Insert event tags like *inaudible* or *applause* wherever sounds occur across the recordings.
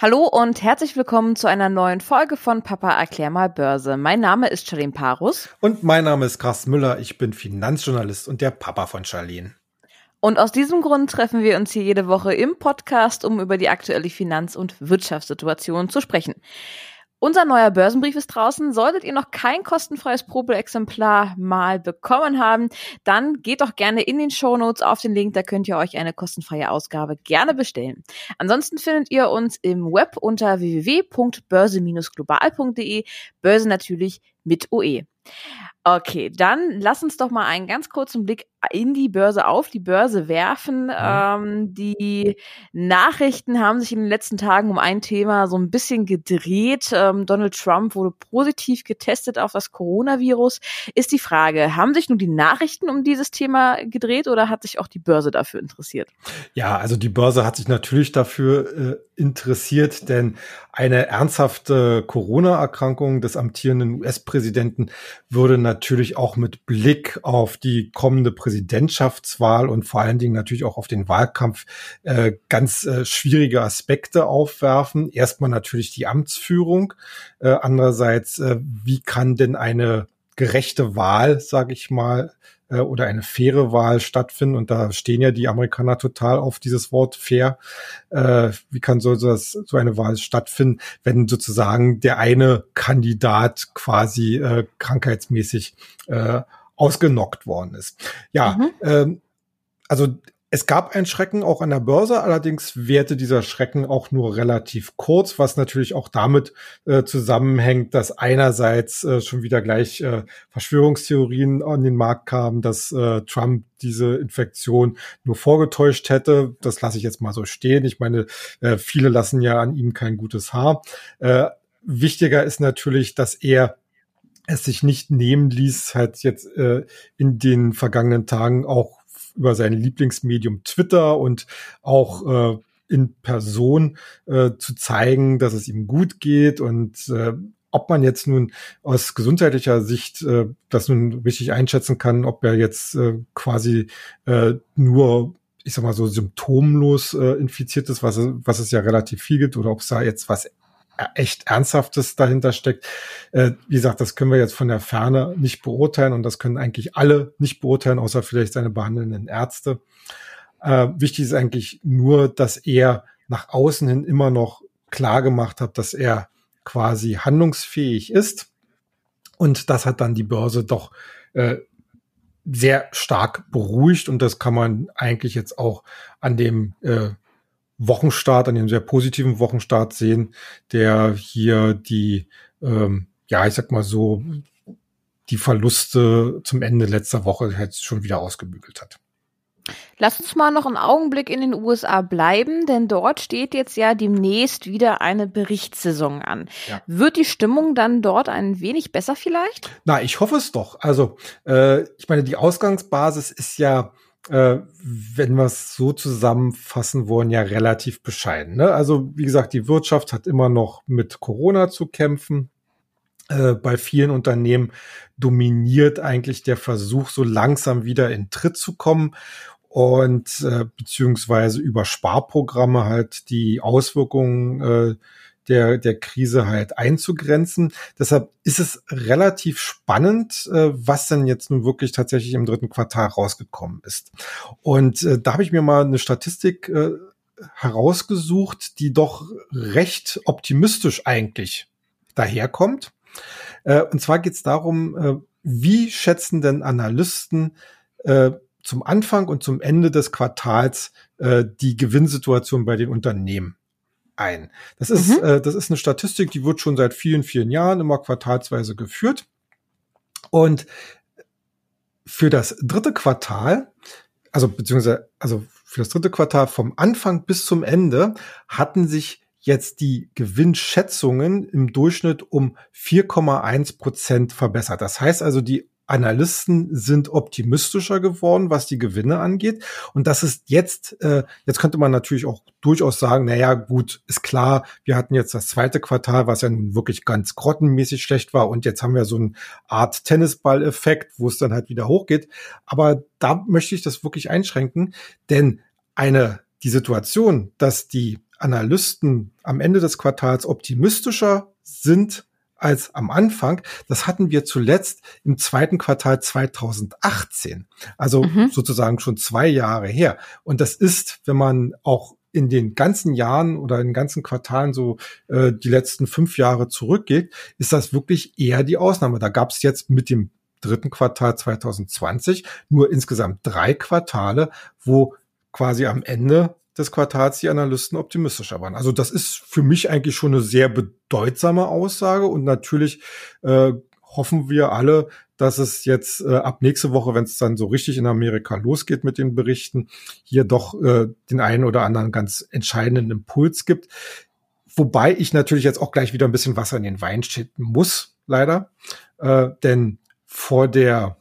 Hallo und herzlich willkommen zu einer neuen Folge von Papa erklär mal Börse. Mein Name ist Charlene Parus. Und mein Name ist Carsten Müller. Ich bin Finanzjournalist und der Papa von Charlene. Und aus diesem Grund treffen wir uns hier jede Woche im Podcast, um über die aktuelle Finanz- und Wirtschaftssituation zu sprechen. Unser neuer Börsenbrief ist draußen. Solltet ihr noch kein kostenfreies Probeexemplar mal bekommen haben, dann geht doch gerne in den Show Notes auf den Link. Da könnt ihr euch eine kostenfreie Ausgabe gerne bestellen. Ansonsten findet ihr uns im Web unter www.börse-global.de. Börse natürlich mit OE. Okay, dann lass uns doch mal einen ganz kurzen Blick in die Börse auf die Börse werfen. Mhm. Ähm, die Nachrichten haben sich in den letzten Tagen um ein Thema so ein bisschen gedreht. Ähm, Donald Trump wurde positiv getestet auf das Coronavirus. Ist die Frage, haben sich nun die Nachrichten um dieses Thema gedreht oder hat sich auch die Börse dafür interessiert? Ja, also die Börse hat sich natürlich dafür äh, interessiert, denn eine ernsthafte Corona-Erkrankung des amtierenden US-Präsidenten würde natürlich auch mit Blick auf die kommende Präsidentschaftswahl und vor allen Dingen natürlich auch auf den Wahlkampf äh, ganz äh, schwierige Aspekte aufwerfen. Erstmal natürlich die Amtsführung. Äh, andererseits, äh, wie kann denn eine gerechte Wahl, sage ich mal, äh, oder eine faire Wahl stattfinden. Und da stehen ja die Amerikaner total auf dieses Wort fair. Äh, wie kann so, das, so eine Wahl stattfinden, wenn sozusagen der eine Kandidat quasi äh, krankheitsmäßig äh, ausgenockt worden ist. Ja, mhm. ähm, also es gab einen Schrecken auch an der Börse, allerdings währte dieser Schrecken auch nur relativ kurz, was natürlich auch damit äh, zusammenhängt, dass einerseits äh, schon wieder gleich äh, Verschwörungstheorien an den Markt kamen, dass äh, Trump diese Infektion nur vorgetäuscht hätte. Das lasse ich jetzt mal so stehen. Ich meine, äh, viele lassen ja an ihm kein gutes Haar. Äh, wichtiger ist natürlich, dass er es sich nicht nehmen ließ, halt jetzt in den vergangenen Tagen auch über sein Lieblingsmedium Twitter und auch äh, in Person äh, zu zeigen, dass es ihm gut geht und äh, ob man jetzt nun aus gesundheitlicher Sicht äh, das nun richtig einschätzen kann, ob er jetzt äh, quasi äh, nur ich sag mal so symptomlos äh, infiziert ist, was, was es ja relativ viel gibt, oder ob es da jetzt was echt Ernsthaftes dahinter steckt. Äh, wie gesagt, das können wir jetzt von der Ferne nicht beurteilen und das können eigentlich alle nicht beurteilen, außer vielleicht seine behandelnden Ärzte. Äh, wichtig ist eigentlich nur, dass er nach außen hin immer noch klar gemacht hat, dass er quasi handlungsfähig ist. Und das hat dann die Börse doch äh, sehr stark beruhigt und das kann man eigentlich jetzt auch an dem äh, Wochenstart, an dem sehr positiven Wochenstart sehen, der hier die, ähm, ja, ich sag mal so, die Verluste zum Ende letzter Woche jetzt schon wieder ausgebügelt hat. Lass uns mal noch einen Augenblick in den USA bleiben, denn dort steht jetzt ja demnächst wieder eine Berichtssaison an. Ja. Wird die Stimmung dann dort ein wenig besser vielleicht? Na, ich hoffe es doch. Also, äh, ich meine, die Ausgangsbasis ist ja äh, wenn wir es so zusammenfassen wollen, ja relativ bescheiden. Ne? Also wie gesagt, die Wirtschaft hat immer noch mit Corona zu kämpfen. Äh, bei vielen Unternehmen dominiert eigentlich der Versuch, so langsam wieder in Tritt zu kommen und äh, beziehungsweise über Sparprogramme halt die Auswirkungen äh, der, der Krise halt einzugrenzen. Deshalb ist es relativ spannend, äh, was denn jetzt nun wirklich tatsächlich im dritten Quartal rausgekommen ist. Und äh, da habe ich mir mal eine Statistik äh, herausgesucht, die doch recht optimistisch eigentlich daherkommt. Und zwar geht es darum, wie schätzen denn Analysten zum Anfang und zum Ende des Quartals äh, die Gewinnsituation bei den Unternehmen ein. Das ist, mhm. äh, das ist eine Statistik, die wird schon seit vielen, vielen Jahren immer quartalsweise geführt. Und für das dritte Quartal, also beziehungsweise, also für das dritte Quartal vom Anfang bis zum Ende hatten sich jetzt die Gewinnschätzungen im Durchschnitt um 4,1 Prozent verbessert. Das heißt also, die Analysten sind optimistischer geworden, was die Gewinne angeht. Und das ist jetzt, äh, jetzt könnte man natürlich auch durchaus sagen, na ja, gut, ist klar, wir hatten jetzt das zweite Quartal, was ja nun wirklich ganz grottenmäßig schlecht war. Und jetzt haben wir so eine Art Tennisball-Effekt, wo es dann halt wieder hochgeht. Aber da möchte ich das wirklich einschränken, denn eine, die Situation, dass die Analysten am Ende des Quartals optimistischer sind als am Anfang. Das hatten wir zuletzt im zweiten Quartal 2018. Also mhm. sozusagen schon zwei Jahre her. Und das ist, wenn man auch in den ganzen Jahren oder in den ganzen Quartalen so äh, die letzten fünf Jahre zurückgeht, ist das wirklich eher die Ausnahme. Da gab es jetzt mit dem dritten Quartal 2020 nur insgesamt drei Quartale, wo quasi am Ende des Quartals die Analysten optimistischer waren. Also das ist für mich eigentlich schon eine sehr bedeutsame Aussage und natürlich äh, hoffen wir alle, dass es jetzt äh, ab nächste Woche, wenn es dann so richtig in Amerika losgeht mit den Berichten, hier doch äh, den einen oder anderen ganz entscheidenden Impuls gibt. Wobei ich natürlich jetzt auch gleich wieder ein bisschen Wasser in den Wein schütten muss, leider. Äh, denn vor der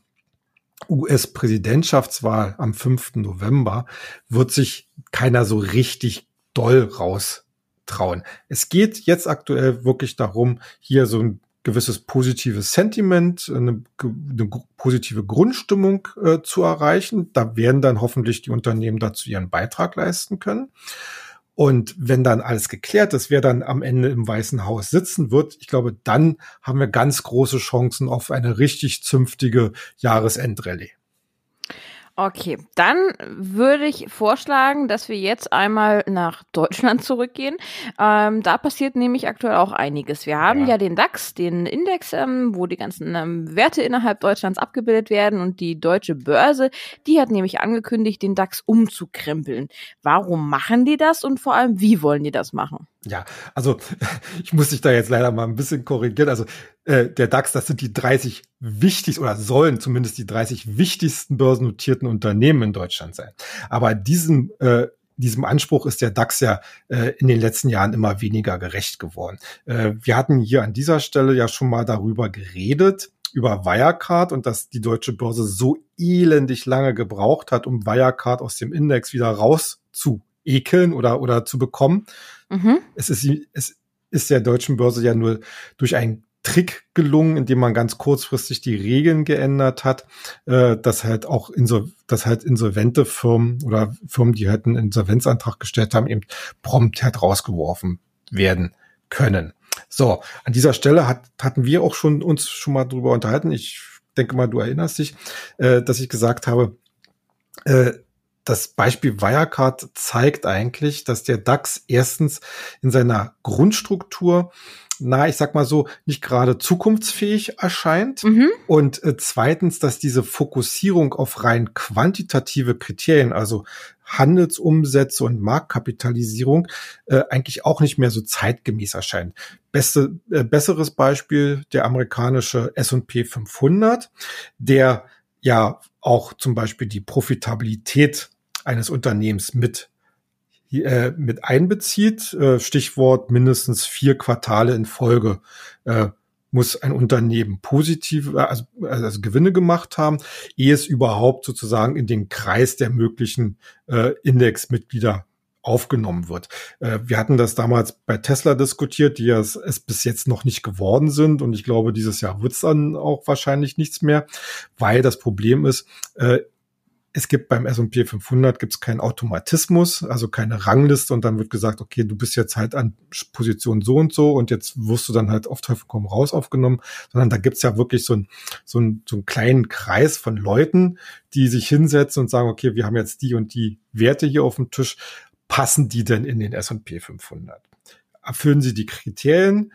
US-Präsidentschaftswahl am 5. November wird sich keiner so richtig doll raustrauen. Es geht jetzt aktuell wirklich darum, hier so ein gewisses positives Sentiment, eine, eine positive Grundstimmung äh, zu erreichen. Da werden dann hoffentlich die Unternehmen dazu ihren Beitrag leisten können. Und wenn dann alles geklärt ist, wer dann am Ende im Weißen Haus sitzen wird, ich glaube, dann haben wir ganz große Chancen auf eine richtig zünftige Jahresendrallye. Okay, dann würde ich vorschlagen, dass wir jetzt einmal nach Deutschland zurückgehen. Ähm, da passiert nämlich aktuell auch einiges. Wir haben ja, ja den DAX, den Index, ähm, wo die ganzen ähm, Werte innerhalb Deutschlands abgebildet werden und die deutsche Börse, die hat nämlich angekündigt, den DAX umzukrempeln. Warum machen die das und vor allem, wie wollen die das machen? Ja, also *laughs* ich muss dich da jetzt leider mal ein bisschen korrigieren. Also äh, der DAX, das sind die 30 wichtigsten oder sollen zumindest die 30 wichtigsten börsennotierten Unternehmen in Deutschland sein. Aber diesem äh, diesem Anspruch ist der DAX ja äh, in den letzten Jahren immer weniger gerecht geworden. Äh, wir hatten hier an dieser Stelle ja schon mal darüber geredet, über Wirecard und dass die deutsche Börse so elendig lange gebraucht hat, um Wirecard aus dem Index wieder rauszuekeln oder, oder zu bekommen. Mhm. Es, ist, es ist der deutschen Börse ja nur durch einen Trick gelungen, indem man ganz kurzfristig die Regeln geändert hat, äh, dass halt auch insol dass halt insolvente Firmen oder Firmen, die halt einen Insolvenzantrag gestellt haben, eben prompt halt rausgeworfen werden können. So, an dieser Stelle hat, hatten wir auch schon uns schon mal drüber unterhalten. Ich denke mal, du erinnerst dich, äh, dass ich gesagt habe, äh, das Beispiel Wirecard zeigt eigentlich, dass der DAX erstens in seiner Grundstruktur na, ich sag mal so, nicht gerade zukunftsfähig erscheint. Mhm. Und äh, zweitens, dass diese Fokussierung auf rein quantitative Kriterien, also Handelsumsätze und Marktkapitalisierung, äh, eigentlich auch nicht mehr so zeitgemäß erscheint. Beste, äh, besseres Beispiel der amerikanische S&P 500, der ja auch zum Beispiel die Profitabilität eines Unternehmens mit äh, mit einbezieht. Äh, Stichwort mindestens vier Quartale in Folge äh, muss ein Unternehmen positiv, äh, also, also Gewinne gemacht haben, ehe es überhaupt sozusagen in den Kreis der möglichen Indexmitglieder aufgenommen wird. Wir hatten das damals bei Tesla diskutiert, die es, es bis jetzt noch nicht geworden sind. Und ich glaube, dieses Jahr wird es dann auch wahrscheinlich nichts mehr, weil das Problem ist, es gibt beim S&P 500 gibt es keinen Automatismus, also keine Rangliste und dann wird gesagt, okay, du bist jetzt halt an Position so und so und jetzt wirst du dann halt auf Teufel komm raus aufgenommen, sondern da gibt's ja wirklich so, ein, so, ein, so einen kleinen Kreis von Leuten, die sich hinsetzen und sagen, okay, wir haben jetzt die und die Werte hier auf dem Tisch, passen die denn in den S&P 500? Erfüllen sie die Kriterien?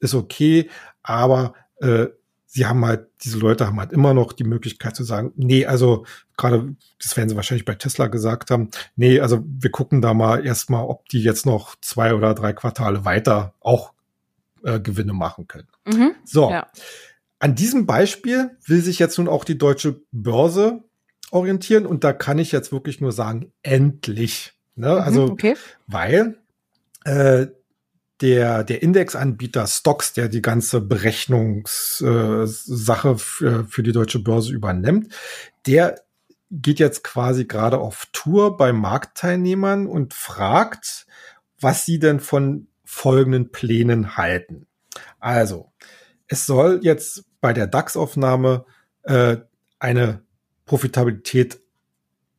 Ist okay, aber äh, sie haben halt, diese Leute haben halt immer noch die Möglichkeit zu sagen, nee, also gerade, das werden sie wahrscheinlich bei Tesla gesagt haben, nee, also wir gucken da mal erstmal, ob die jetzt noch zwei oder drei Quartale weiter auch äh, Gewinne machen können. Mhm, so. Ja. An diesem Beispiel will sich jetzt nun auch die deutsche Börse orientieren und da kann ich jetzt wirklich nur sagen, endlich. Ne? Mhm, also, okay. weil äh, der, der Indexanbieter Stocks, der die ganze Berechnungssache äh, für, für die deutsche Börse übernimmt, der geht jetzt quasi gerade auf Tour bei Marktteilnehmern und fragt, was sie denn von folgenden Plänen halten. Also, es soll jetzt bei der DAX-Aufnahme äh, eine Profitabilität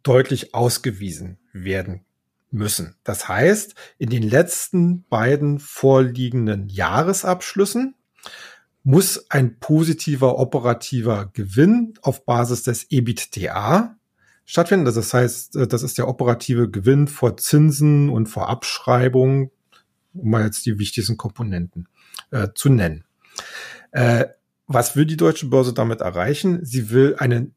deutlich ausgewiesen werden müssen. Das heißt, in den letzten beiden vorliegenden Jahresabschlüssen muss ein positiver operativer Gewinn auf Basis des EBITDA stattfinden. Das heißt, äh, das ist der operative Gewinn vor Zinsen und vor Abschreibungen, um mal jetzt die wichtigsten Komponenten äh, zu nennen. Äh, was will die deutsche Börse damit erreichen? Sie will eine,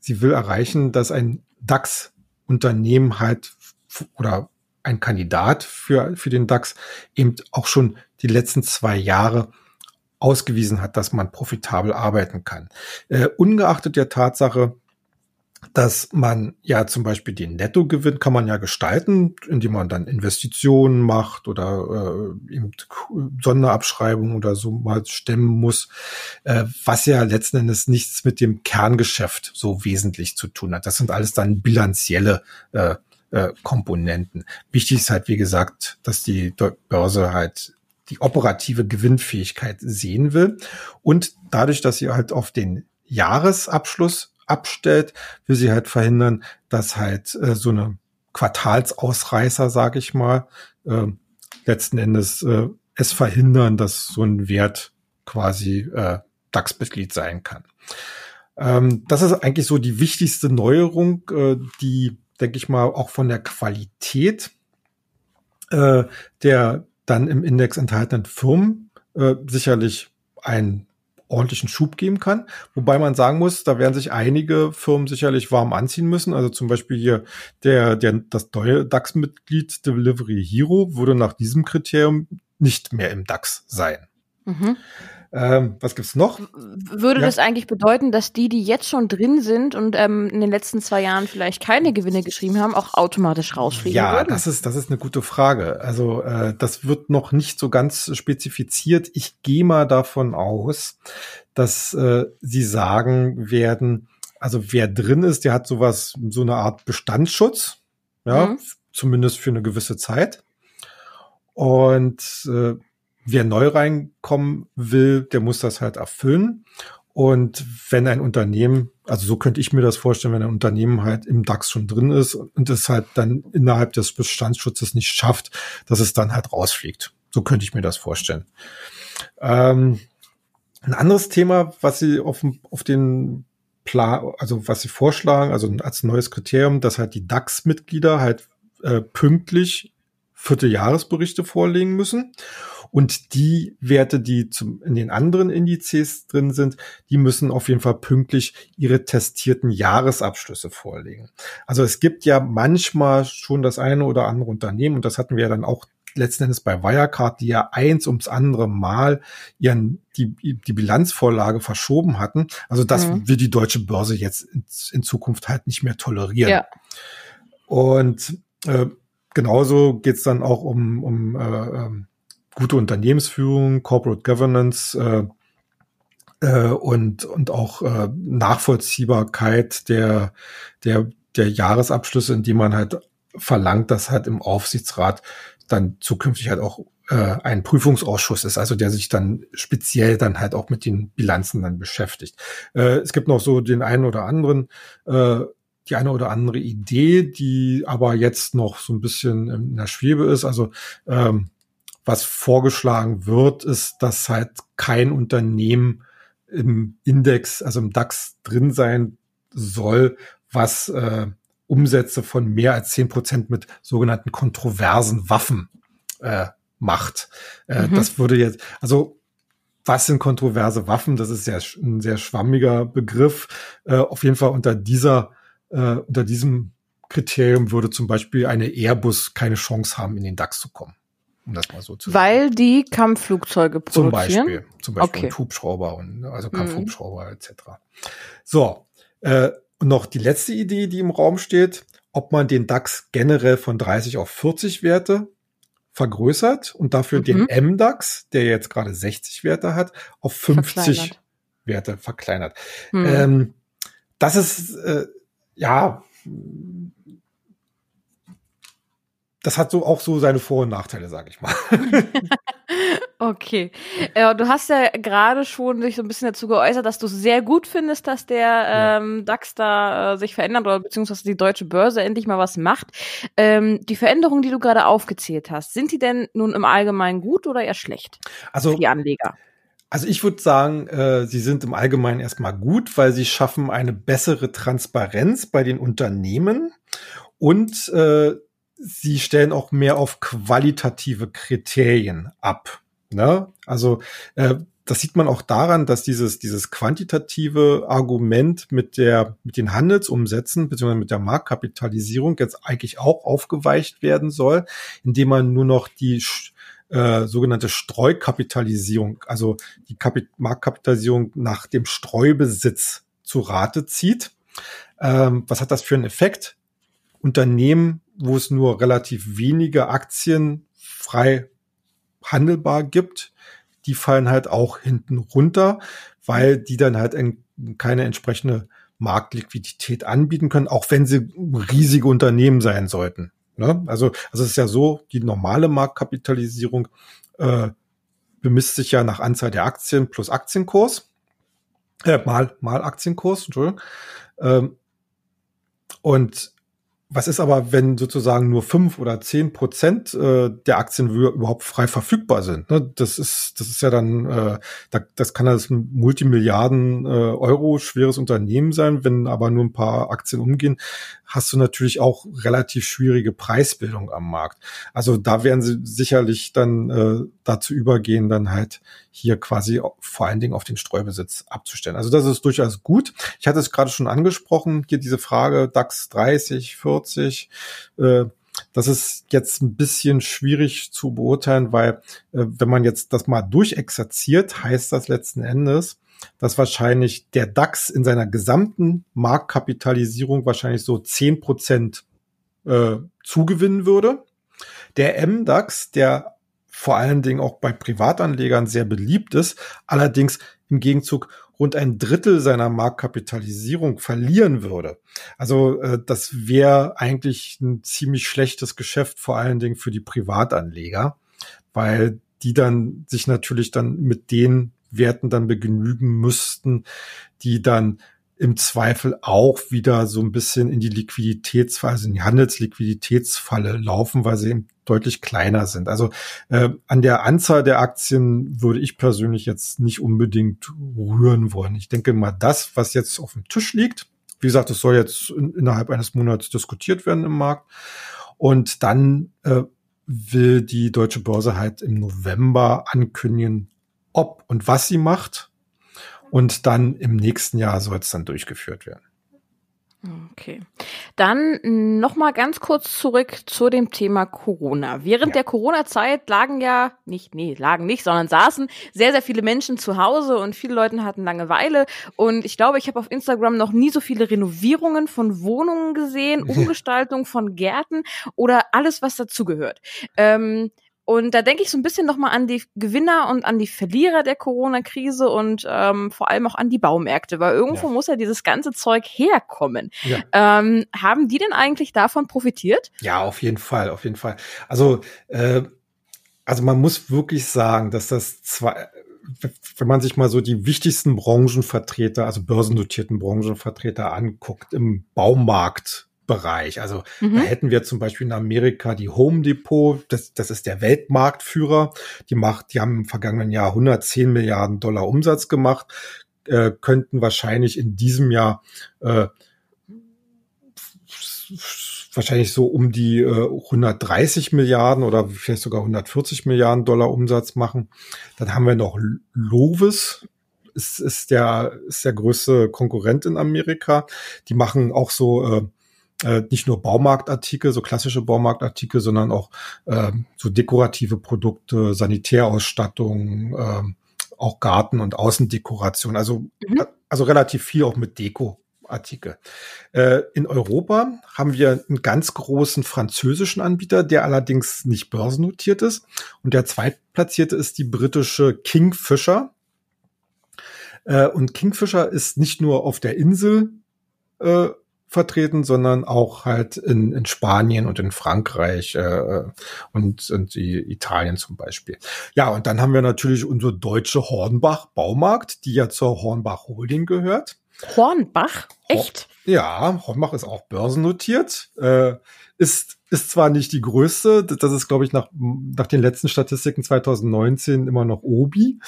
sie will erreichen, dass ein DAX-Unternehmen halt oder ein Kandidat für, für den DAX eben auch schon die letzten zwei Jahre ausgewiesen hat, dass man profitabel arbeiten kann. Äh, ungeachtet der Tatsache, dass man ja zum Beispiel den Nettogewinn kann man ja gestalten, indem man dann Investitionen macht oder äh, eben Sonderabschreibungen oder so mal stemmen muss, äh, was ja letzten Endes nichts mit dem Kerngeschäft so wesentlich zu tun hat. Das sind alles dann bilanzielle äh, äh, Komponenten. Wichtig ist halt, wie gesagt, dass die Börse halt die operative Gewinnfähigkeit sehen will. Und dadurch, dass sie halt auf den Jahresabschluss abstellt, will sie halt verhindern, dass halt äh, so eine Quartalsausreißer, sage ich mal, äh, letzten Endes äh, es verhindern, dass so ein Wert quasi äh, DAX-Mitglied sein kann. Ähm, das ist eigentlich so die wichtigste Neuerung, äh, die, denke ich mal, auch von der Qualität äh, der dann im Index enthaltenen Firmen äh, sicherlich einen ordentlichen Schub geben kann. Wobei man sagen muss, da werden sich einige Firmen sicherlich warm anziehen müssen. Also zum Beispiel hier der, der, das neue DAX-Mitglied Delivery Hero würde nach diesem Kriterium nicht mehr im DAX sein. Mhm. Ähm, was gibt's noch? Würde ja. das eigentlich bedeuten, dass die, die jetzt schon drin sind und ähm, in den letzten zwei Jahren vielleicht keine Gewinne geschrieben haben, auch automatisch rausfliegen ja, würden? Ja, das ist das ist eine gute Frage. Also äh, das wird noch nicht so ganz spezifiziert. Ich gehe mal davon aus, dass äh, sie sagen werden, also wer drin ist, der hat sowas, so eine Art Bestandsschutz, ja, mhm. zumindest für eine gewisse Zeit. Und äh, wer neu reinkommen will, der muss das halt erfüllen. Und wenn ein Unternehmen, also so könnte ich mir das vorstellen, wenn ein Unternehmen halt im DAX schon drin ist und es halt dann innerhalb des Bestandsschutzes nicht schafft, dass es dann halt rausfliegt. So könnte ich mir das vorstellen. Ähm, ein anderes Thema, was Sie auf, auf den Plan, also was Sie vorschlagen, also als neues Kriterium, dass halt die DAX-Mitglieder halt äh, pünktlich Vierteljahresberichte vorlegen müssen. Und die Werte, die zum, in den anderen Indizes drin sind, die müssen auf jeden Fall pünktlich ihre testierten Jahresabschlüsse vorlegen. Also es gibt ja manchmal schon das eine oder andere Unternehmen, und das hatten wir ja dann auch letzten Endes bei Wirecard, die ja eins ums andere Mal ihren, die, die Bilanzvorlage verschoben hatten. Also das mhm. will die deutsche Börse jetzt in, in, Zukunft halt nicht mehr tolerieren. Ja. Und äh, genauso geht's dann auch um, um äh, ähm, gute Unternehmensführung, Corporate Governance äh, äh, und, und auch äh, Nachvollziehbarkeit der, der, der Jahresabschlüsse, indem man halt verlangt, dass halt im Aufsichtsrat dann zukünftig halt auch äh, ein Prüfungsausschuss ist, also der sich dann speziell dann halt auch mit den Bilanzen dann beschäftigt. Äh, es gibt noch so den einen oder anderen, äh, die eine oder andere Idee, die aber jetzt noch so ein bisschen in der Schwebe ist. Also ähm, was vorgeschlagen wird, ist, dass halt kein Unternehmen im Index, also im DAX drin sein soll, was äh, Umsätze von mehr als zehn Prozent mit sogenannten kontroversen Waffen äh, macht. Äh, mhm. Das würde jetzt, also was sind kontroverse Waffen? Das ist ja ein sehr schwammiger Begriff. Äh, auf jeden Fall unter dieser, äh, unter diesem Kriterium würde zum Beispiel eine Airbus keine Chance haben, in den DAX zu kommen um das mal so zu Weil sagen. die Kampfflugzeuge produzieren? Zum Beispiel, zum Beispiel okay. und Hubschrauber und also Kampfhubschrauber mhm. etc. So, äh, noch die letzte Idee, die im Raum steht, ob man den DAX generell von 30 auf 40 Werte vergrößert und dafür mhm. den MDAX, der jetzt gerade 60 Werte hat, auf 50 verkleinert. Werte verkleinert. Mhm. Ähm, das ist äh, ja das hat so auch so seine Vor- und Nachteile, sage ich mal. *laughs* Okay. Äh, du hast ja gerade schon dich so ein bisschen dazu geäußert, dass du sehr gut findest, dass der ja. ähm, DAX da äh, sich verändert oder beziehungsweise die deutsche Börse endlich mal was macht. Ähm, die Veränderungen, die du gerade aufgezählt hast, sind die denn nun im Allgemeinen gut oder eher schlecht also, für die Anleger? Also ich würde sagen, äh, sie sind im Allgemeinen erstmal gut, weil sie schaffen eine bessere Transparenz bei den Unternehmen und äh, sie stellen auch mehr auf qualitative Kriterien ab. Ne? Also äh, das sieht man auch daran, dass dieses, dieses quantitative Argument mit der, mit den Handelsumsätzen beziehungsweise mit der Marktkapitalisierung jetzt eigentlich auch aufgeweicht werden soll, indem man nur noch die äh, sogenannte Streukapitalisierung, also die Kapit Marktkapitalisierung nach dem Streubesitz zu Rate zieht. Ähm, was hat das für einen Effekt? Unternehmen, wo es nur relativ wenige Aktien frei handelbar gibt, die fallen halt auch hinten runter, weil die dann halt keine entsprechende Marktliquidität anbieten können, auch wenn sie riesige Unternehmen sein sollten. Ne? Also, also es ist ja so, die normale Marktkapitalisierung äh, bemisst sich ja nach Anzahl der Aktien plus Aktienkurs. Äh, mal, mal Aktienkurs, Entschuldigung. Ähm, und was ist aber, wenn sozusagen nur fünf oder zehn Prozent äh, der Aktien überhaupt frei verfügbar sind? Ne? Das ist, das ist ja dann, äh, da, das kann das ein Multimilliarden äh, Euro schweres Unternehmen sein. Wenn aber nur ein paar Aktien umgehen, hast du natürlich auch relativ schwierige Preisbildung am Markt. Also da werden sie sicherlich dann äh, dazu übergehen, dann halt hier quasi vor allen Dingen auf den Streubesitz abzustellen. Also das ist durchaus gut. Ich hatte es gerade schon angesprochen, hier diese Frage DAX 30, 40. Äh, das ist jetzt ein bisschen schwierig zu beurteilen, weil äh, wenn man jetzt das mal durchexerziert, heißt das letzten Endes, dass wahrscheinlich der DAX in seiner gesamten Marktkapitalisierung wahrscheinlich so zehn Prozent äh, zugewinnen würde. Der MDAX, der vor allen Dingen auch bei Privatanlegern sehr beliebt ist, allerdings im Gegenzug rund ein Drittel seiner Marktkapitalisierung verlieren würde. Also äh, das wäre eigentlich ein ziemlich schlechtes Geschäft, vor allen Dingen für die Privatanleger, weil die dann sich natürlich dann mit den Werten dann begnügen müssten, die dann im Zweifel auch wieder so ein bisschen in die Liquiditätsfalle, in die Handelsliquiditätsfalle laufen, weil sie eben deutlich kleiner sind. Also äh, an der Anzahl der Aktien würde ich persönlich jetzt nicht unbedingt rühren wollen. Ich denke mal, das, was jetzt auf dem Tisch liegt, wie gesagt, es soll jetzt in, innerhalb eines Monats diskutiert werden im Markt. Und dann äh, will die Deutsche Börse halt im November ankündigen, ob und was sie macht. Und dann im nächsten Jahr soll es dann durchgeführt werden. Okay. Dann noch mal ganz kurz zurück zu dem Thema Corona. Während ja. der Corona-Zeit lagen ja nicht, nee, lagen nicht, sondern saßen sehr, sehr viele Menschen zu Hause und viele Leute hatten Langeweile. Und ich glaube, ich habe auf Instagram noch nie so viele Renovierungen von Wohnungen gesehen, *laughs* Umgestaltung von Gärten oder alles, was dazugehört. Ähm, und da denke ich so ein bisschen nochmal an die Gewinner und an die Verlierer der Corona-Krise und ähm, vor allem auch an die Baumärkte, weil irgendwo ja. muss ja dieses ganze Zeug herkommen. Ja. Ähm, haben die denn eigentlich davon profitiert? Ja, auf jeden Fall, auf jeden Fall. Also, äh, also man muss wirklich sagen, dass das zwei, wenn man sich mal so die wichtigsten Branchenvertreter, also börsennotierten Branchenvertreter anguckt im Baumarkt, Bereich. Also mhm. da hätten wir zum Beispiel in Amerika die Home Depot, das, das ist der Weltmarktführer. Die macht, die haben im vergangenen Jahr 110 Milliarden Dollar Umsatz gemacht, äh, könnten wahrscheinlich in diesem Jahr äh, wahrscheinlich so um die äh, 130 Milliarden oder vielleicht sogar 140 Milliarden Dollar Umsatz machen. Dann haben wir noch Lovis, ist, ist der ist der größte Konkurrent in Amerika. Die machen auch so äh, äh, nicht nur Baumarktartikel, so klassische Baumarktartikel, sondern auch äh, so dekorative Produkte, Sanitärausstattung, äh, auch Garten- und Außendekoration. Also, mhm. also relativ viel auch mit Deko. Artikel. Äh, in Europa haben wir einen ganz großen französischen Anbieter, der allerdings nicht börsennotiert ist. Und der zweitplatzierte ist die britische Kingfisher. Äh, und Kingfisher ist nicht nur auf der Insel äh, vertreten, sondern auch halt in, in Spanien und in Frankreich äh, und, und die Italien zum Beispiel. Ja, und dann haben wir natürlich unsere deutsche Hornbach Baumarkt, die ja zur Hornbach Holding gehört. Hornbach? Echt? Ja, Hornbach ist auch börsennotiert. Äh, ist, ist zwar nicht die größte, das ist, glaube ich, nach, nach den letzten Statistiken 2019 immer noch Obi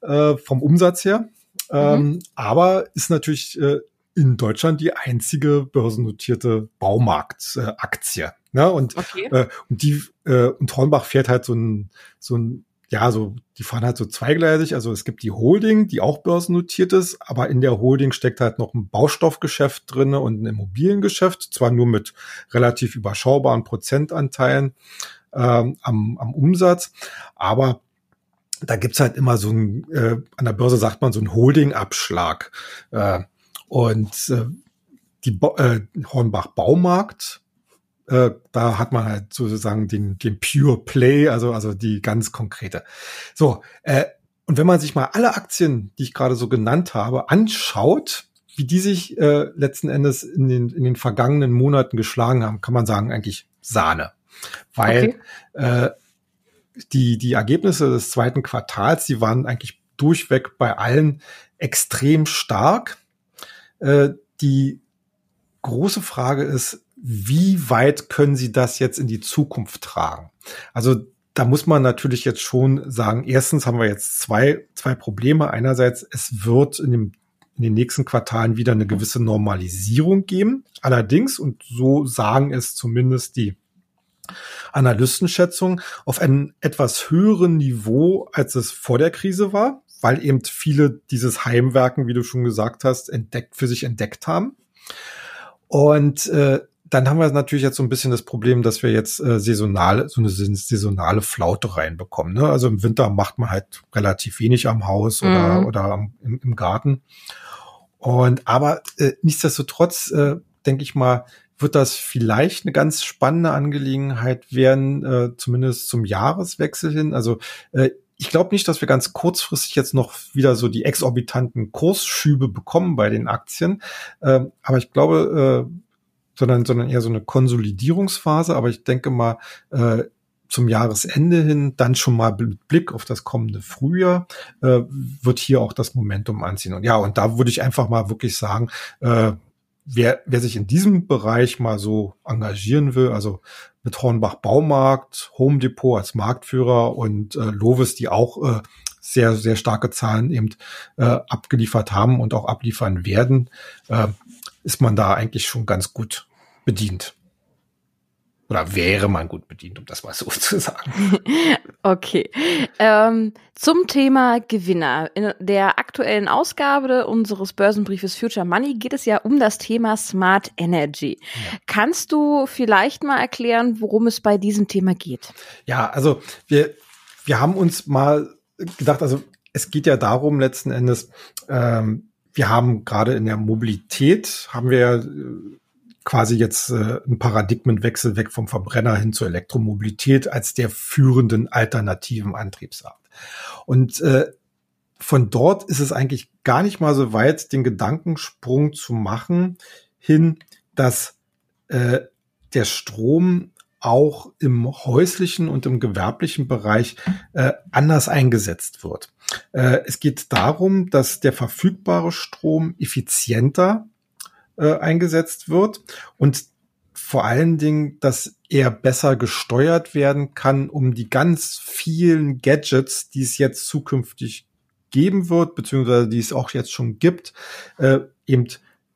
äh, vom Umsatz her. Mhm. Ähm, aber ist natürlich äh, in Deutschland die einzige börsennotierte Baumarktaktie. Äh, ne? Und, okay. äh, und die äh, und Hornbach fährt halt so ein, so ein ja, so, die fahren halt so zweigleisig. Also es gibt die Holding, die auch börsennotiert ist, aber in der Holding steckt halt noch ein Baustoffgeschäft drinne und ein Immobiliengeschäft, zwar nur mit relativ überschaubaren Prozentanteilen ähm, am, am Umsatz, aber da gibt's halt immer so ein, äh, an der Börse sagt man so ein Holding-Abschlag. Äh, und äh, die Bo äh, Hornbach Baumarkt, äh, da hat man halt sozusagen den, den Pure Play, also, also die ganz konkrete. So, äh, und wenn man sich mal alle Aktien, die ich gerade so genannt habe, anschaut, wie die sich äh, letzten Endes in den, in den vergangenen Monaten geschlagen haben, kann man sagen, eigentlich Sahne. Weil okay. äh, die, die Ergebnisse des zweiten Quartals, die waren eigentlich durchweg bei allen extrem stark. Äh, die große Frage ist, wie weit können Sie das jetzt in die Zukunft tragen? Also da muss man natürlich jetzt schon sagen, erstens haben wir jetzt zwei, zwei Probleme. Einerseits, es wird in, dem, in den nächsten Quartalen wieder eine gewisse Normalisierung geben. Allerdings, und so sagen es zumindest die Analystenschätzung, auf einem etwas höheren Niveau, als es vor der Krise war weil eben viele dieses Heimwerken, wie du schon gesagt hast, entdeckt für sich entdeckt haben. Und äh, dann haben wir natürlich jetzt so ein bisschen das Problem, dass wir jetzt äh, saisonale, so eine saisonale Flaute reinbekommen. Ne? Also im Winter macht man halt relativ wenig am Haus oder, mhm. oder im, im, Garten. Und aber äh, nichtsdestotrotz, äh, denke ich mal, wird das vielleicht eine ganz spannende Angelegenheit werden, äh, zumindest zum Jahreswechsel hin. Also äh, ich glaube nicht, dass wir ganz kurzfristig jetzt noch wieder so die exorbitanten Kursschübe bekommen bei den Aktien. Ähm, aber ich glaube, äh, sondern, sondern eher so eine Konsolidierungsphase. Aber ich denke mal, äh, zum Jahresende hin, dann schon mal mit Blick auf das kommende Frühjahr, äh, wird hier auch das Momentum anziehen. Und ja, und da würde ich einfach mal wirklich sagen, äh, wer, wer sich in diesem Bereich mal so engagieren will, also mit Hornbach Baumarkt, Home Depot als Marktführer und äh, Lovis, die auch äh, sehr, sehr starke Zahlen eben äh, abgeliefert haben und auch abliefern werden, äh, ist man da eigentlich schon ganz gut bedient. Oder wäre man gut bedient, um das mal so *laughs* zu sagen. *laughs* okay. Ähm, zum Thema Gewinner. In der aktuellen Ausgabe unseres Börsenbriefes Future Money geht es ja um das Thema Smart Energy. Ja. Kannst du vielleicht mal erklären, worum es bei diesem Thema geht? Ja, also wir, wir haben uns mal gedacht, also es geht ja darum letzten Endes, ähm, wir haben gerade in der Mobilität, haben wir quasi jetzt äh, ein Paradigmenwechsel weg vom Verbrenner hin zur Elektromobilität als der führenden alternativen Antriebsart. Und äh, von dort ist es eigentlich gar nicht mal so weit, den Gedankensprung zu machen hin, dass äh, der Strom auch im häuslichen und im gewerblichen Bereich äh, anders eingesetzt wird. Äh, es geht darum, dass der verfügbare Strom effizienter äh, eingesetzt wird und vor allen Dingen, dass er besser gesteuert werden kann, um die ganz vielen Gadgets, die es jetzt zukünftig geben wird, beziehungsweise die es auch jetzt schon gibt, äh, eben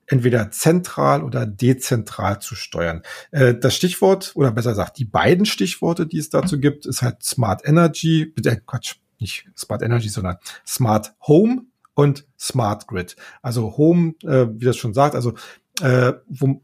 entweder zentral oder dezentral zu steuern. Äh, das Stichwort, oder besser gesagt, die beiden Stichworte, die es dazu gibt, ist halt Smart Energy, äh, Quatsch, nicht Smart Energy, sondern Smart Home und Smart Grid. Also Home, äh, wie das schon sagt, also äh, wo,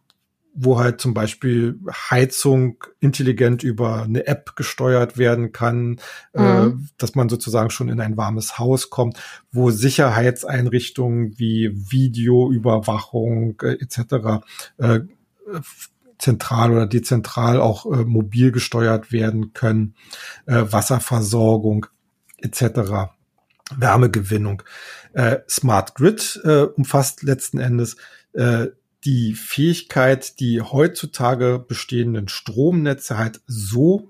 wo halt zum Beispiel Heizung intelligent über eine App gesteuert werden kann, äh, mhm. äh, dass man sozusagen schon in ein warmes Haus kommt, wo Sicherheitseinrichtungen wie Videoüberwachung äh, etc. Äh, zentral oder dezentral auch äh, mobil gesteuert werden können, äh, Wasserversorgung etc. Wärmegewinnung. Äh, Smart Grid äh, umfasst letzten Endes äh, die Fähigkeit, die heutzutage bestehenden Stromnetze halt so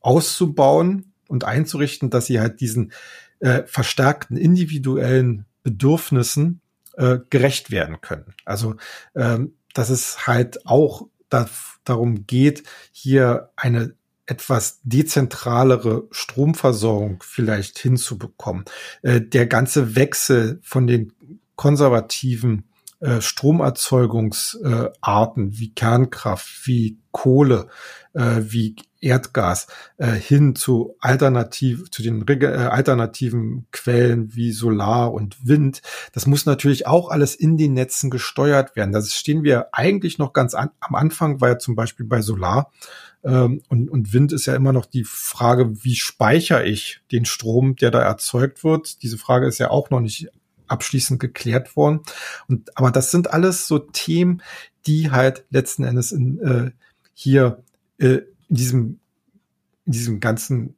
auszubauen und einzurichten, dass sie halt diesen äh, verstärkten individuellen Bedürfnissen äh, gerecht werden können. Also ähm, dass es halt auch da, darum geht, hier eine etwas dezentralere Stromversorgung vielleicht hinzubekommen. Äh, der ganze Wechsel von den konservativen äh, Stromerzeugungsarten wie Kernkraft, wie Kohle, äh, wie Erdgas hin zu alternativ zu den alternativen Quellen wie Solar und Wind. Das muss natürlich auch alles in den Netzen gesteuert werden. Da stehen wir eigentlich noch ganz an, am Anfang, weil zum Beispiel bei Solar ähm, und, und Wind ist ja immer noch die Frage, wie speichere ich den Strom, der da erzeugt wird. Diese Frage ist ja auch noch nicht abschließend geklärt worden. Und aber das sind alles so Themen, die halt letzten Endes in, äh, hier äh, in diesem in diesem ganzen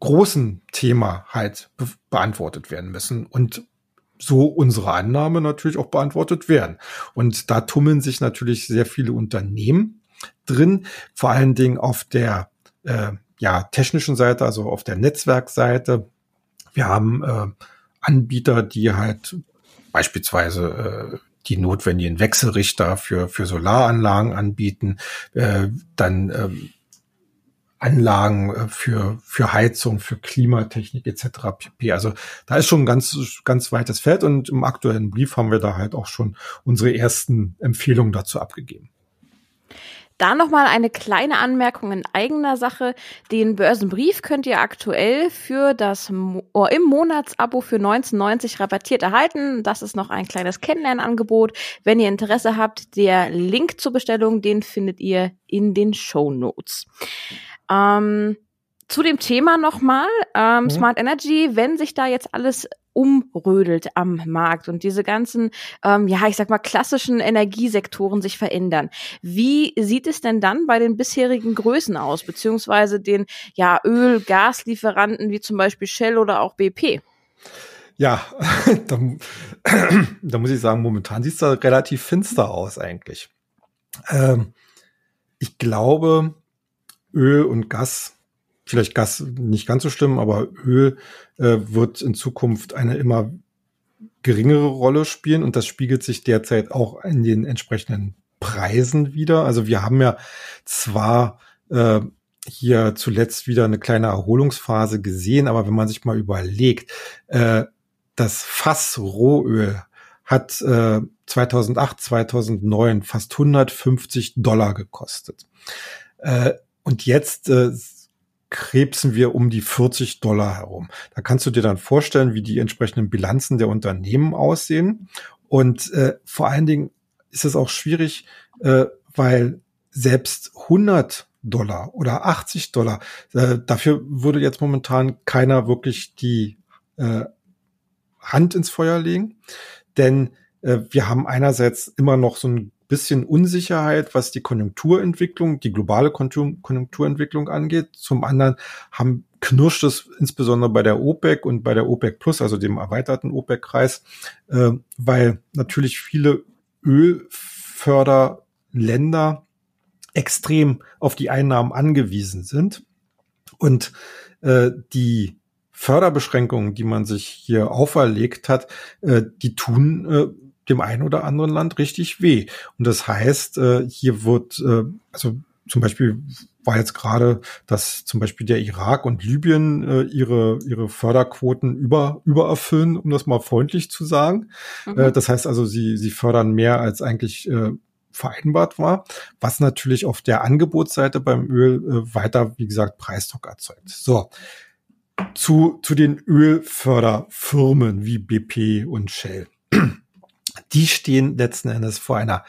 großen Thema halt be beantwortet werden müssen und so unsere Annahme natürlich auch beantwortet werden. Und da tummeln sich natürlich sehr viele Unternehmen drin, vor allen Dingen auf der äh, ja, technischen Seite, also auf der Netzwerkseite. Wir haben äh, Anbieter, die halt beispielsweise äh, die notwendigen Wechselrichter für, für Solaranlagen anbieten, äh, dann ähm, Anlagen äh, für, für Heizung, für Klimatechnik etc. pp. Also da ist schon ein ganz, ganz weites Feld und im aktuellen Brief haben wir da halt auch schon unsere ersten Empfehlungen dazu abgegeben. Da nochmal eine kleine Anmerkung in eigener Sache. Den Börsenbrief könnt ihr aktuell für das oh, im Monatsabo für 1990 rabattiert erhalten. Das ist noch ein kleines Kennenlernangebot. Wenn ihr Interesse habt, der Link zur Bestellung, den findet ihr in den Show Notes. Ähm, zu dem Thema nochmal, ähm, mhm. Smart Energy, wenn sich da jetzt alles umrödelt am Markt und diese ganzen, ähm, ja, ich sag mal, klassischen Energiesektoren sich verändern. Wie sieht es denn dann bei den bisherigen Größen aus, beziehungsweise den ja, Öl-, Gaslieferanten wie zum Beispiel Shell oder auch BP? Ja, *laughs* da, *clears throat* da muss ich sagen, momentan sieht es da relativ finster aus eigentlich. Ähm, ich glaube, Öl und Gas vielleicht Gas nicht ganz so schlimm, aber Öl äh, wird in Zukunft eine immer geringere Rolle spielen und das spiegelt sich derzeit auch in den entsprechenden Preisen wieder. Also wir haben ja zwar äh, hier zuletzt wieder eine kleine Erholungsphase gesehen, aber wenn man sich mal überlegt, äh, das Fass Rohöl hat äh, 2008, 2009 fast 150 Dollar gekostet. Äh, und jetzt äh, krebsen wir um die 40 Dollar herum. Da kannst du dir dann vorstellen, wie die entsprechenden Bilanzen der Unternehmen aussehen. Und äh, vor allen Dingen ist es auch schwierig, äh, weil selbst 100 Dollar oder 80 Dollar, äh, dafür würde jetzt momentan keiner wirklich die äh, Hand ins Feuer legen. Denn äh, wir haben einerseits immer noch so ein bisschen Unsicherheit, was die Konjunkturentwicklung, die globale Konjunkturentwicklung angeht. Zum anderen haben knirscht es insbesondere bei der OPEC und bei der OPEC Plus, also dem erweiterten OPEC-Kreis, äh, weil natürlich viele Ölförderländer extrem auf die Einnahmen angewiesen sind und äh, die Förderbeschränkungen, die man sich hier auferlegt hat, äh, die tun äh, dem einen oder anderen Land richtig weh. Und das heißt, äh, hier wird, äh, also zum Beispiel war jetzt gerade, dass zum Beispiel der Irak und Libyen äh, ihre, ihre Förderquoten über, übererfüllen, um das mal freundlich zu sagen. Mhm. Äh, das heißt also, sie, sie fördern mehr als eigentlich äh, vereinbart war, was natürlich auf der Angebotsseite beim Öl äh, weiter, wie gesagt, Preisdruck erzeugt. So. Zu, zu den Ölförderfirmen wie BP und Shell die stehen letzten Endes vor einer,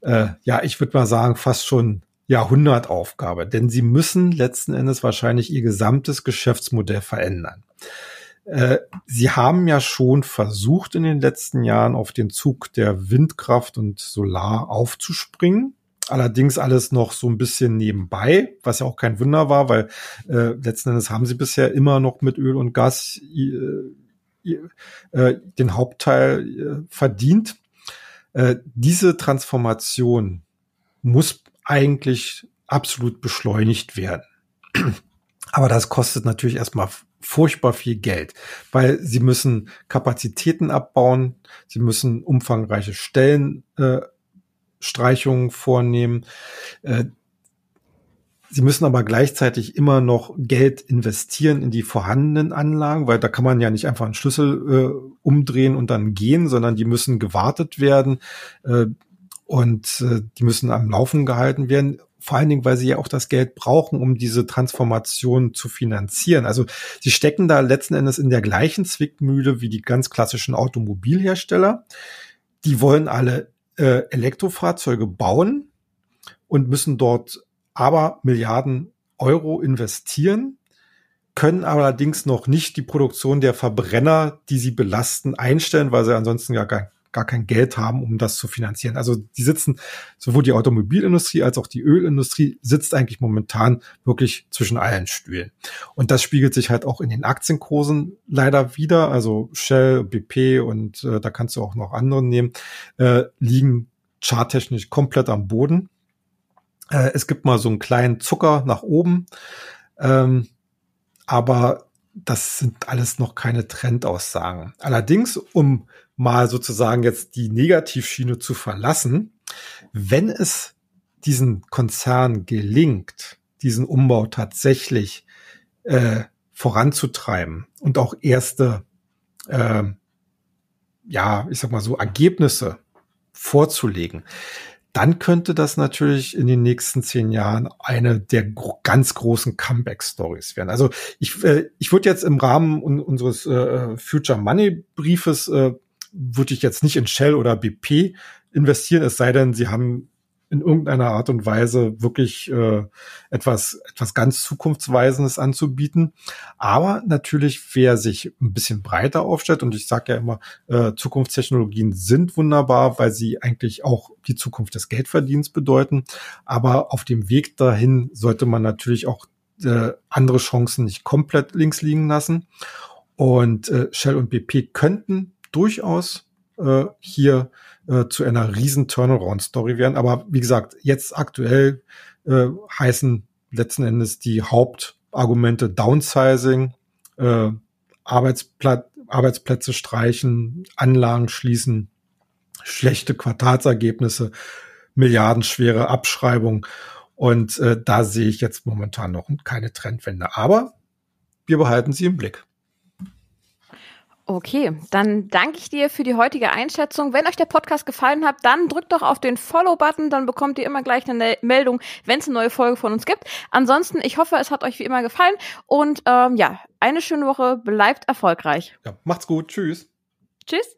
äh, ja, ich würde mal sagen, fast schon Jahrhundertaufgabe, denn sie müssen letzten Endes wahrscheinlich ihr gesamtes Geschäftsmodell verändern. Äh, sie haben ja schon versucht in den letzten Jahren auf den Zug der Windkraft und Solar aufzuspringen. Allerdings alles noch so ein bisschen nebenbei, was ja auch kein Wunder war, weil äh, letzten Endes haben sie bisher immer noch mit Öl und Gas äh, äh, den Hauptteil äh, verdient. Äh, diese Transformation muss eigentlich absolut beschleunigt werden. *clears throat* Aber das kostet natürlich erstmal furchtbar viel Geld, weil sie müssen Kapazitäten abbauen, sie müssen umfangreiche Stellenstreichungen äh, vornehmen. Äh, Sie müssen aber gleichzeitig immer noch Geld investieren in die vorhandenen Anlagen, weil da kann man ja nicht einfach einen Schlüssel äh, umdrehen und dann gehen, sondern die müssen gewartet werden äh, und äh, die müssen am Laufen gehalten werden. Vor allen Dingen, weil sie ja auch das Geld brauchen, um diese Transformation zu finanzieren. Also sie stecken da letzten Endes in der gleichen Zwickmühle wie die ganz klassischen Automobilhersteller. Die wollen alle äh, Elektrofahrzeuge bauen und müssen dort aber Milliarden Euro investieren, können allerdings noch nicht die Produktion der Verbrenner, die sie belasten, einstellen, weil sie ansonsten ja gar, gar kein Geld haben, um das zu finanzieren. Also die sitzen, sowohl die Automobilindustrie als auch die Ölindustrie sitzt eigentlich momentan wirklich zwischen allen Stühlen. Und das spiegelt sich halt auch in den Aktienkursen leider wieder. Also Shell, BP und äh, da kannst du auch noch andere nehmen, äh, liegen charttechnisch komplett am Boden. Äh, es gibt mal so einen kleinen Zucker nach oben, ähm, aber das sind alles noch keine Trendaussagen. Allerdings, um mal sozusagen jetzt die Negativschiene zu verlassen, wenn es diesen Konzern gelingt, diesen Umbau tatsächlich äh, voranzutreiben und auch erste, äh, ja, ich sag mal so, Ergebnisse vorzulegen, dann könnte das natürlich in den nächsten zehn Jahren eine der gro ganz großen Comeback-Stories werden. Also ich, äh, ich würde jetzt im Rahmen un unseres äh, Future Money Briefes äh, würde ich jetzt nicht in Shell oder BP investieren, es sei denn, sie haben in irgendeiner Art und Weise wirklich äh, etwas, etwas ganz Zukunftsweisendes anzubieten. Aber natürlich, wer sich ein bisschen breiter aufstellt, und ich sage ja immer, äh, Zukunftstechnologien sind wunderbar, weil sie eigentlich auch die Zukunft des Geldverdienens bedeuten. Aber auf dem Weg dahin sollte man natürlich auch äh, andere Chancen nicht komplett links liegen lassen. Und äh, Shell und BP könnten durchaus äh, hier äh, zu einer riesen Turnaround-Story werden. Aber wie gesagt, jetzt aktuell äh, heißen letzten Endes die Hauptargumente Downsizing, äh, Arbeitsplat Arbeitsplätze streichen, Anlagen schließen, schlechte Quartalsergebnisse, milliardenschwere Abschreibung. Und äh, da sehe ich jetzt momentan noch keine Trendwende. Aber wir behalten sie im Blick. Okay, dann danke ich dir für die heutige Einschätzung. Wenn euch der Podcast gefallen hat, dann drückt doch auf den Follow-Button, dann bekommt ihr immer gleich eine Meldung, wenn es eine neue Folge von uns gibt. Ansonsten, ich hoffe, es hat euch wie immer gefallen und ähm, ja, eine schöne Woche, bleibt erfolgreich. Ja, macht's gut, tschüss. Tschüss.